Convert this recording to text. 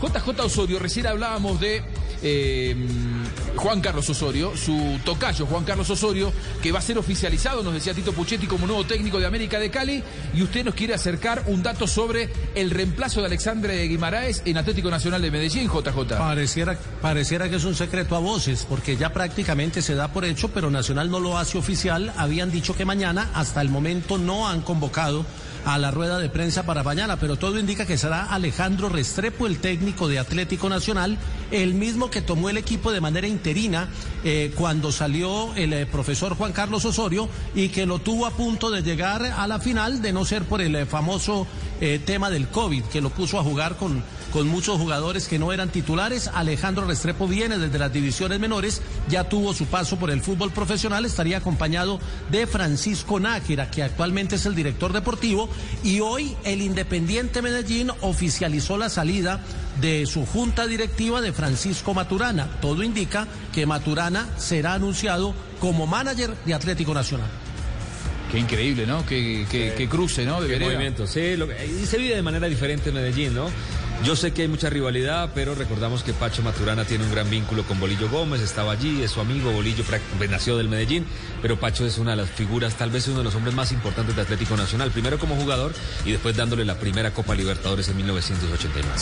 JJ Osorio, recién hablábamos de eh, Juan Carlos Osorio, su tocayo Juan Carlos Osorio, que va a ser oficializado, nos decía Tito Puchetti, como nuevo técnico de América de Cali, y usted nos quiere acercar un dato sobre el reemplazo de Alexandre Guimaraes en Atlético Nacional de Medellín, JJ. Pareciera, pareciera que es un secreto a voces, porque ya prácticamente se da por hecho, pero Nacional no lo hace oficial. Habían dicho que mañana, hasta el momento no han convocado a la rueda de prensa para mañana, pero todo indica que será Alejandro Restrepo, el técnico de Atlético Nacional, el mismo que tomó el equipo de manera interina eh, cuando salió el eh, profesor Juan Carlos Osorio y que lo tuvo a punto de llegar a la final, de no ser por el eh, famoso tema del COVID, que lo puso a jugar con con muchos jugadores que no eran titulares. Alejandro Restrepo viene desde las divisiones menores, ya tuvo su paso por el fútbol profesional, estaría acompañado de Francisco Nájera, que actualmente es el director deportivo, y hoy el Independiente Medellín oficializó la salida de su junta directiva de Francisco Maturana. Todo indica que Maturana será anunciado como manager de Atlético Nacional. Qué increíble, ¿no? Que, cruce, ¿no? De movimiento, sí. y se vive de manera diferente en Medellín, ¿no? Yo sé que hay mucha rivalidad, pero recordamos que Pacho Maturana tiene un gran vínculo con Bolillo Gómez, estaba allí, es su amigo, Bolillo pues, nació del Medellín, pero Pacho es una de las figuras, tal vez uno de los hombres más importantes de Atlético Nacional, primero como jugador y después dándole la primera Copa Libertadores en 1989.